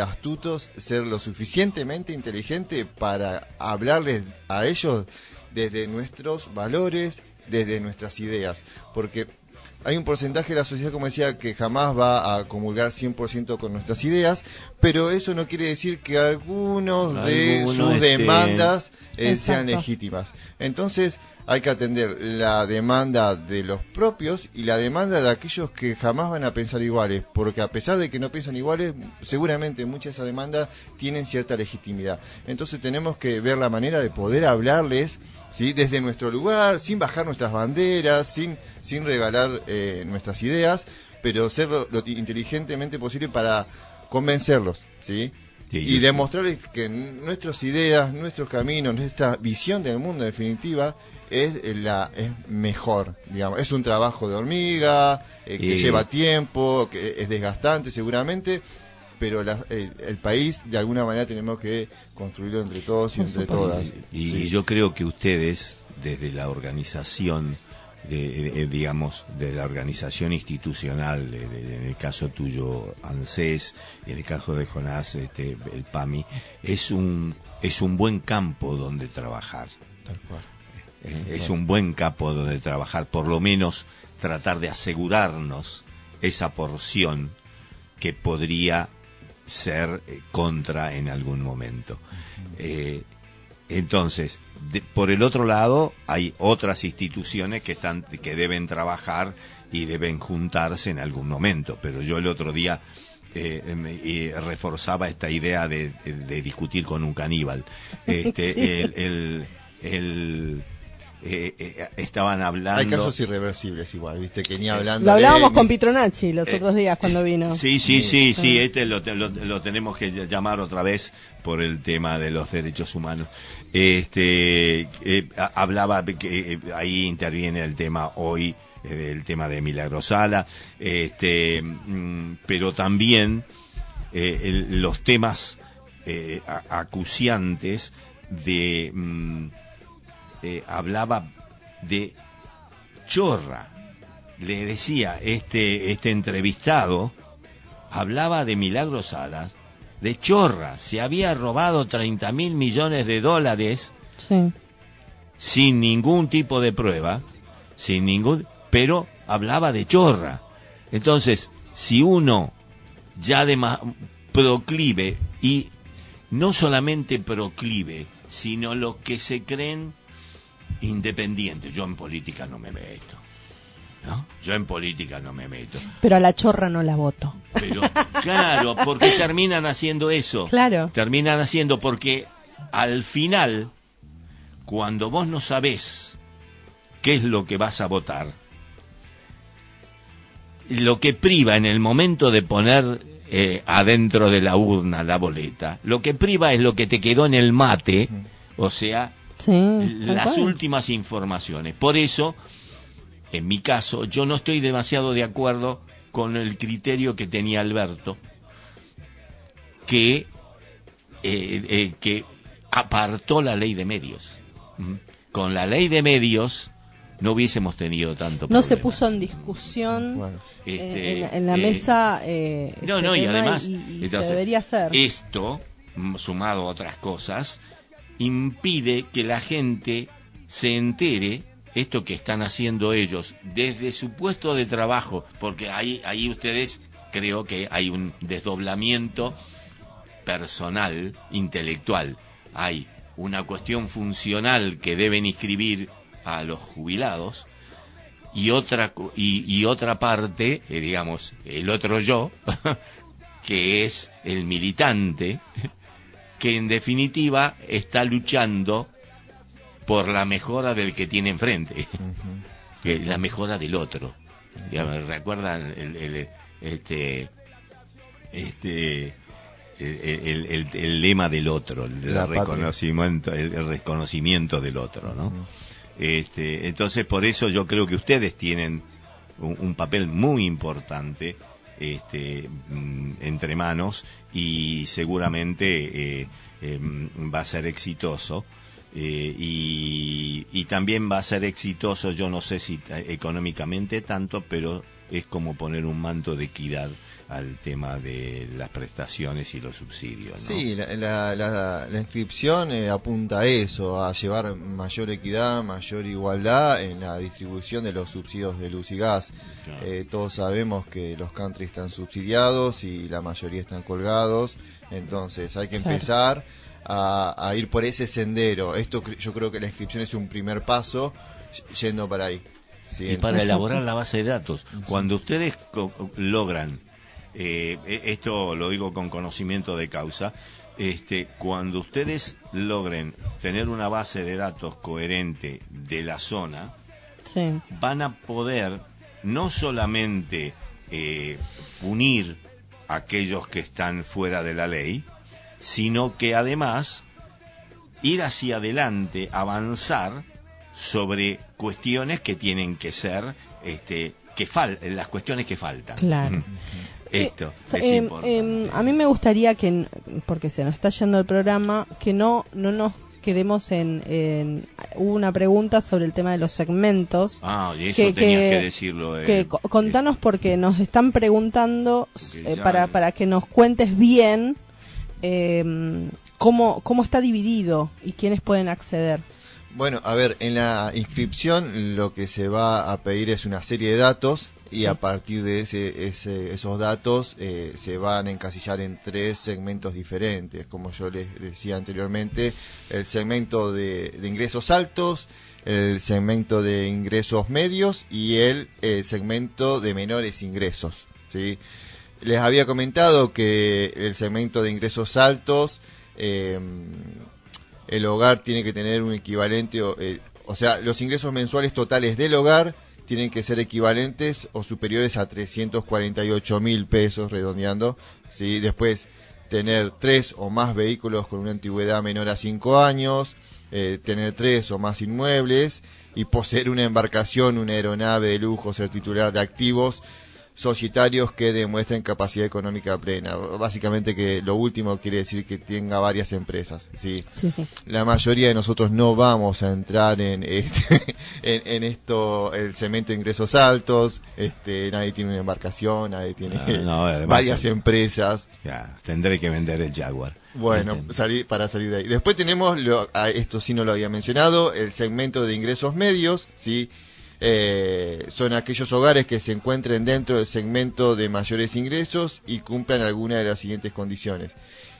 astutos, ser lo suficientemente inteligente para hablarles a ellos desde nuestros valores, desde nuestras ideas, porque hay un porcentaje de la sociedad, como decía, que jamás va a comulgar 100% con nuestras ideas, pero eso no quiere decir que algunos de sus demandas eh, sean legítimas. Entonces, hay que atender la demanda de los propios y la demanda de aquellos que jamás van a pensar iguales, porque a pesar de que no piensan iguales, seguramente muchas de esas demandas tienen cierta legitimidad. Entonces tenemos que ver la manera de poder hablarles ¿sí? desde nuestro lugar, sin bajar nuestras banderas, sin, sin regalar eh, nuestras ideas, pero ser lo, lo inteligentemente posible para convencerlos. ¿sí? Sí, y demostrarles que nuestras ideas, nuestros caminos, nuestra visión del mundo en definitiva es eh, la es mejor, digamos, es un trabajo de hormiga, eh, que Y- lleva tiempo, que es desgastante seguramente, pero la- eh, el país de alguna manera tenemos que construirlo entre todos y entre todas. Y Sí. yo creo que ustedes, desde la organización, de, eh, digamos, de la organización institucional, de- en el caso tuyo, ANSES, y en el caso de Jonás, este, el PAMI, es un, es un buen campo donde trabajar. Tal cual. Eh, es un buen campo donde trabajar, por lo menos tratar de asegurarnos esa porción que podría ser eh, contra en algún momento. Eh, entonces, de- por el otro lado, hay otras instituciones que están que deben trabajar y deben juntarse en algún momento. Pero yo el otro día eh, me- eh, reforzaba esta idea de, de discutir con un caníbal. Este, Sí. el, el- el- eh, eh, estaban hablando. Hay casos irreversibles igual, viste, que ni hablando. Lo hablábamos de- con Pitronacci los Eh, otros días cuando vino. Sí, sí, sí, sí, este lo, lo- lo tenemos que ll- llamar otra vez por el tema de los derechos humanos. Este, eh, hablaba que eh, ahí interviene el tema hoy, eh, el tema de Milagrosala, este, mm, pero también eh, el- los temas eh, acuciantes de, mm, eh, hablaba de chorra. Le decía este, este entrevistado, hablaba de Milagros Salas, de chorra. Se había robado 30 mil millones de dólares Sí. sin ningún tipo de prueba, sin ningún, pero hablaba de chorra. Entonces, si uno ya de ma- proclive y no solamente proclive, sino los que se creen independientes. Yo en política no me meto. ¿No? Yo en política no me meto. Pero a la chorra no la voto. Pero claro, porque terminan haciendo eso. Claro. Terminan haciendo porque al final, cuando vos no sabés qué es lo que vas a votar, lo que priva en el momento de poner eh, adentro de la urna la boleta, lo que priva es lo que te quedó en el mate, o sea, Sí. las cual. últimas informaciones. Por eso, en mi caso, yo no estoy demasiado de acuerdo con el criterio que tenía Alberto, que, eh, eh, que apartó la ley de medios. Con la ley de medios no hubiésemos tenido tanto No se problemas. puso en discusión Bueno. eh, Este, en, la- en la eh, mesa. eh, no, no, y además, y- y se entonces, debería hacer. esto, mm, sumado a otras cosas, impide que la gente se entere esto que están haciendo ellos desde su puesto de trabajo, porque ahí, ahí ustedes creo que hay un desdoblamiento personal, intelectual. Hay una cuestión funcional que deben inscribir a los jubilados y otra y, y otra parte, eh, digamos, el otro yo, que es el militante, que en definitiva está luchando por la mejora del que tiene enfrente, la mejora del otro. Recuerdan el, el- este este el, el- lema del otro, el, La reconocimiento, el, reconocimiento del otro, ¿no? Este, entonces por eso yo creo que ustedes tienen un, un papel muy importante este, mm, entre manos y seguramente eh, em, va a ser exitoso. Eh, y, y también va a ser exitoso, yo no sé si económicamente tanto, pero es como poner un manto de equidad al tema de las prestaciones y los subsidios. ¿no? Sí, la, la- la- la inscripción eh, apunta a eso, a llevar mayor equidad, mayor igualdad en la distribución de los subsidios de luz y gas. Claro. Eh, todos sabemos que los country están subsidiados y la mayoría están colgados, entonces hay que Claro. empezar a, a ir por ese sendero. Esto yo creo que la inscripción es un primer paso yendo para ahí. Sí, y para elaborar la base de datos. Cuando ustedes co- logran, eh, e- esto lo digo con conocimiento de causa, este, cuando ustedes logren tener una base de datos coherente de la zona, Sí. van a poder no solamente eh, punir a aquellos que están fuera de la ley, sino que además ir hacia adelante, avanzar sobre cuestiones que tienen que ser, este, que fal las cuestiones que faltan. Claro. Esto Eh, es eh, importante. eh, a mí me gustaría que, porque se nos está yendo el programa, que no, no nos quedemos en, en- Hubo una pregunta sobre el tema de los segmentos. ah, y eso que- tenías que, que- decirlo. eh, que co- contanos porque nos están preguntando eh, para, para que nos cuentes bien eh, cómo, cómo está dividido y quiénes pueden acceder. Bueno, a ver, en la inscripción lo que se va a pedir es una serie de datos y a partir de ese, ese- esos datos eh, se van a encasillar en tres segmentos diferentes. Como yo les decía anteriormente, el segmento de, de ingresos altos, el segmento de ingresos medios y el, eh, segmento de menores ingresos. ¿sí? Les había comentado que el segmento de ingresos altos... eh, el hogar tiene que tener un equivalente, o, eh, o sea, los ingresos mensuales totales del hogar tienen que ser equivalentes o superiores a 348 mil pesos, redondeando. ¿sí? Después, tener tres o más vehículos con una antigüedad menor a cinco años, eh, tener tres o más inmuebles y poseer una embarcación, una aeronave de lujo, ser titular de activos societarios que demuestren capacidad económica plena. Básicamente que lo último quiere decir que tenga varias empresas, ¿sí? Sí, sí. La mayoría de nosotros no vamos a entrar en este, en, en esto, el cemento de ingresos altos, este, nadie tiene una embarcación, nadie tiene Ah, no, además- varias empresas. Ya, tendré que vender el Jaguar. Bueno, salí- para salir de ahí. Después tenemos, lo, a esto sí no lo había mencionado, el segmento de ingresos medios, ¿sí? Eh, son aquellos hogares que se encuentren dentro del segmento de mayores ingresos y cumplan alguna de las siguientes condiciones.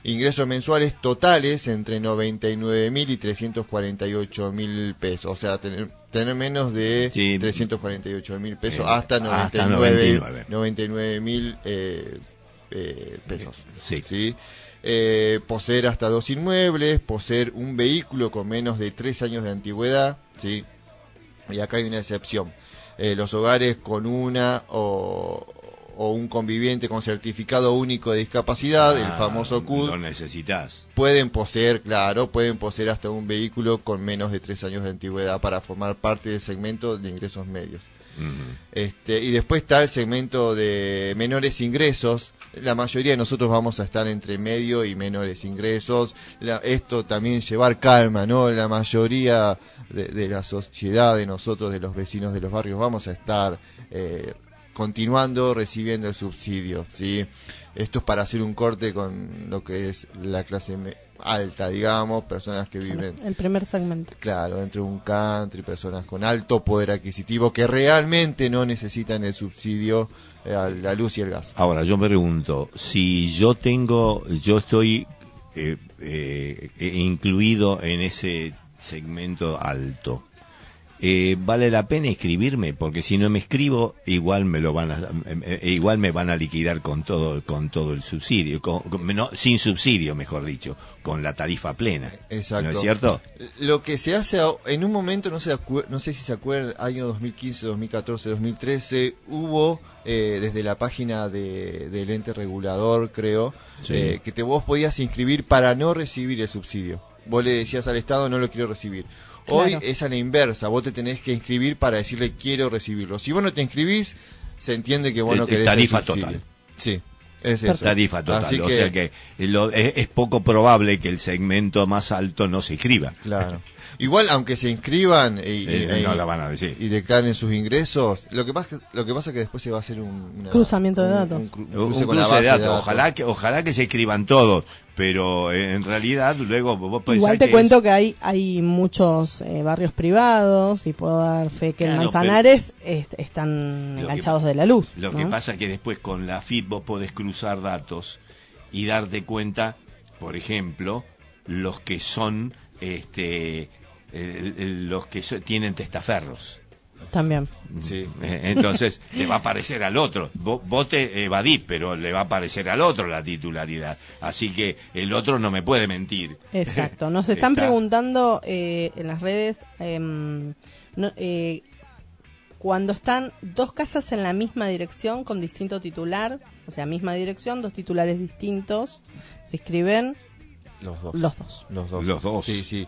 Ingresos mensuales totales entre 99 mil y 348 mil pesos. O sea, tener, tener menos de Sí. 348 mil pesos Eh, hasta hasta 99 99. 99 mil eh, eh, pesos. Sí. ¿sí? Eh, poseer hasta dos inmuebles, poseer un vehículo con menos de tres años de antigüedad, ¿sí? Y acá hay una excepción. Eh, los hogares con una o, o un conviviente con certificado único de discapacidad, el ah, famoso CUD, Lo necesitas. pueden poseer, claro, pueden poseer hasta un vehículo con menos de tres años de antigüedad para formar parte del segmento de ingresos medios. Este, y después está el segmento de menores ingresos. La mayoría de nosotros vamos a estar entre medio y menores ingresos. La- esto también llevar calma, ¿no? La mayoría de, de la sociedad, de nosotros, de los vecinos de los barrios, vamos a estar eh, continuando recibiendo el subsidio, ¿sí? Esto es para hacer un corte con lo que es la clase alta, digamos, personas que viven El primer segmento. Claro, entre un country, personas con alto poder adquisitivo que realmente no necesitan el subsidio eh, a la luz y el gas. Ahora, yo me pregunto, si yo tengo, yo estoy eh, eh, eh, incluido en ese segmento alto, eh, ¿vale la pena inscribirme? Porque si no me escribo, igual me lo van a, eh, eh, igual me van a liquidar con todo, con todo el subsidio, con- con- no, sin subsidio, mejor dicho, con la tarifa plena. Exacto. ¿No es cierto? Lo que se hace en un momento, no, acuer- no sé si se acuerdan, año 2015, 2014, 2013, hubo eh, desde la página de, del ente regulador, creo, Sí. eh, que te vos podías inscribir para no recibir el subsidio. Vos le decías al Estado, no lo quiero recibir. Hoy Claro. es a la inversa, vos te tenés que inscribir para decirle quiero recibirlo. Si vos no te inscribís, se entiende que vos Eh, no eh, querés tarifa total. Sí, Es eso. tarifa total. Así o sea que lo- es, es poco probable que el segmento más alto no se inscriba. Claro. Igual, aunque se inscriban y, y- Eh, no y- la van a decir. y declaren sus ingresos, lo que pasa lo que pasa es que después se va a hacer un una- Cruzamiento de datos. un cru- Un cruce cruce con la de datos. Ojalá que ojalá que se inscriban todos, pero eh, en realidad luego vos pensás Igual te que cuento es- que hay hay muchos eh, barrios privados y puedo dar fe que en Claro, Manzanares est- están que enganchados de la luz. Lo ¿no? que pasa que después con la FIT vos podés cruzar datos y darte cuenta, por ejemplo, los que son este el- el- los que so- tienen testaferros. También. Sí. Eh, Entonces le va a parecer al otro. Vos, vos te evadís, pero le va a parecer al otro la titularidad. Así que el otro no me puede mentir. Exacto. Nos están Está- preguntando eh, en las redes em, no- eh, cuando están dos casas en la misma dirección con distinto titular, o sea, misma dirección, dos titulares distintos, se escriben Los dos. los dos. Los dos. Los dos. Sí, sí.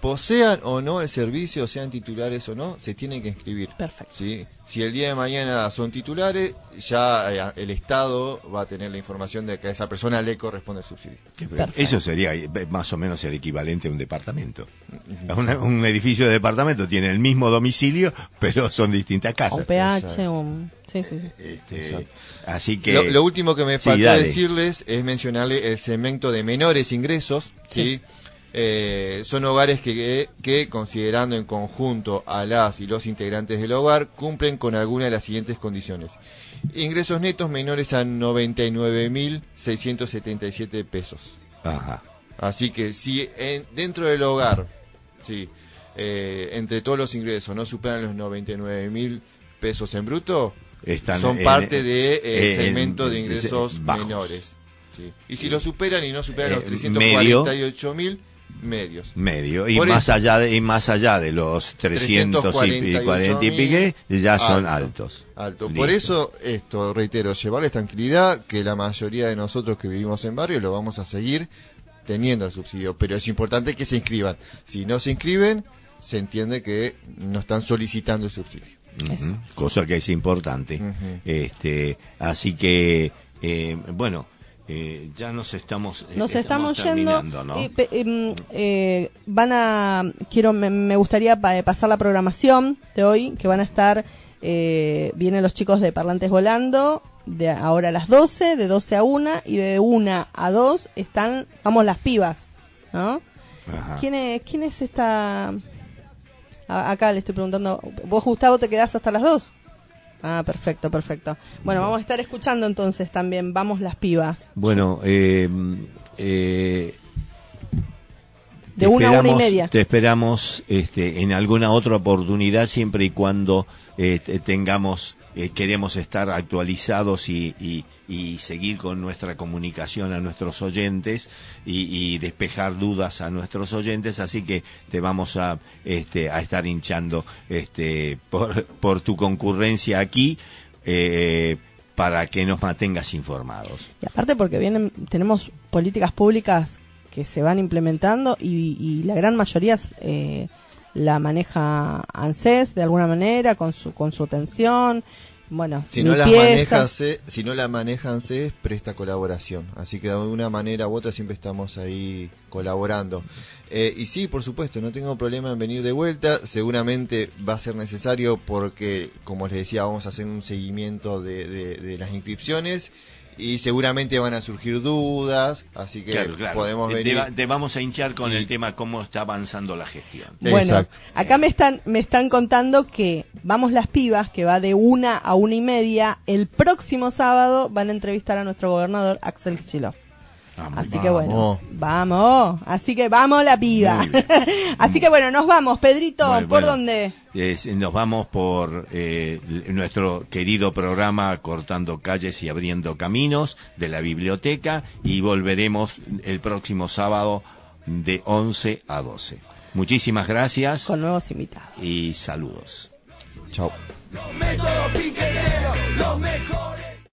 Posean o no el servicio, sean titulares o no, se tienen que inscribir. Perfecto. ¿sí? Si el día de mañana son titulares, ya eh, el Estado va a tener la información de que a esa persona le corresponde el subsidio. Perfecto. Eso sería eh, más o menos el equivalente a un departamento. Una- un edificio de departamento tiene el mismo domicilio, pero son distintas Un casas. PH, Exacto. un... Sí, sí, sí. Este, así que Lo, lo último que me Sí, dale. decirles es mencionarle el segmento de menores ingresos, ¿sí? Eh, son hogares que, que, considerando en conjunto a las y los integrantes del hogar, cumplen con alguna de las siguientes condiciones. Ingresos netos menores a 99.677 pesos. Ajá. Así que si en- dentro del hogar, sí, eh, entre todos los ingresos no superan los 99.000 pesos en bruto, Están son en- parte del en- segmento de ingresos bajos. menores. sí. Y si lo superan y no superan Eh, los medio. 348 mil, medios. medio y Por más eso- allá de y más allá de los 300 y, y 40 y pique ya son Alto. altos. Alto. Listo. Por eso, esto, reitero, llevarles tranquilidad que la mayoría de nosotros que vivimos en barrio lo vamos a seguir teniendo el subsidio, pero es importante que se inscriban. Si no se inscriben, se entiende que no están solicitando el subsidio. Ujú, cosa que es importante Ujú. este así que eh, bueno eh, ya nos estamos eh, Nos estamos, yendo. terminando, ¿no? y em, eh, van a. Quiero, me, me gustaría pa- pasar la programación de hoy, que van a estar. Eh, vienen los chicos de Parlantes Volando, de ahora a las 12, de 12 a 1, y de 1 a 2 están, vamos, las pibas, ¿no? Ajá. ¿Quién es, quién es esta? A- acá le estoy preguntando. ¿Vos, Gustavo, te quedás hasta las 2? Ah, perfecto, perfecto. Bueno, vamos a estar escuchando entonces también. Vamos las pibas. Bueno, eh, eh, De una a una y esperamos- media. Te esperamos este, en alguna otra oportunidad, siempre y cuando eh, te- tengamos, eh, queremos estar actualizados y, y- y seguir con nuestra comunicación a nuestros oyentes y, y despejar dudas a nuestros oyentes, así que te vamos a, este, a estar hinchando este, por, tu concurrencia aquí. eh, para que nos mantengas informados. Y aparte porque vienen, tenemos políticas públicas que se van implementando y, y la gran mayoría eh, la maneja ANSES de alguna manera con su con su atención. Bueno, Si no, las pieza. maneja C- si no la manejan CES, presta colaboración. Así que de alguna manera u otra siempre estamos ahí colaborando. Eh, y sí, por supuesto, no tengo problema en venir de vuelta. Seguramente va a ser necesario porque, como les decía, vamos a hacer un seguimiento de, de- de las inscripciones. Y seguramente van a surgir dudas, así que Claro, claro. podemos Te- venir. Te, va- te vamos a hinchar con Y- el tema cómo está avanzando la gestión. Bueno, Exacto. acá me están me están contando que vamos las pibas que va de una a una y media el próximo sábado van a entrevistar a nuestro gobernador Axel Kicillof. Vamos. Así que bueno, Vamos. vamos. Así que vamos la piba. Así que bueno, nos vamos. Pedrito, Bueno, ¿por bueno. dónde? Es- nos vamos por eh, nuestro querido programa Cortando Calles y Abriendo Caminos de la biblioteca y volveremos el próximo sábado de 11 a 12. Muchísimas gracias Con nuevos invitados. y saludos. Chao. Los métodos los mejores.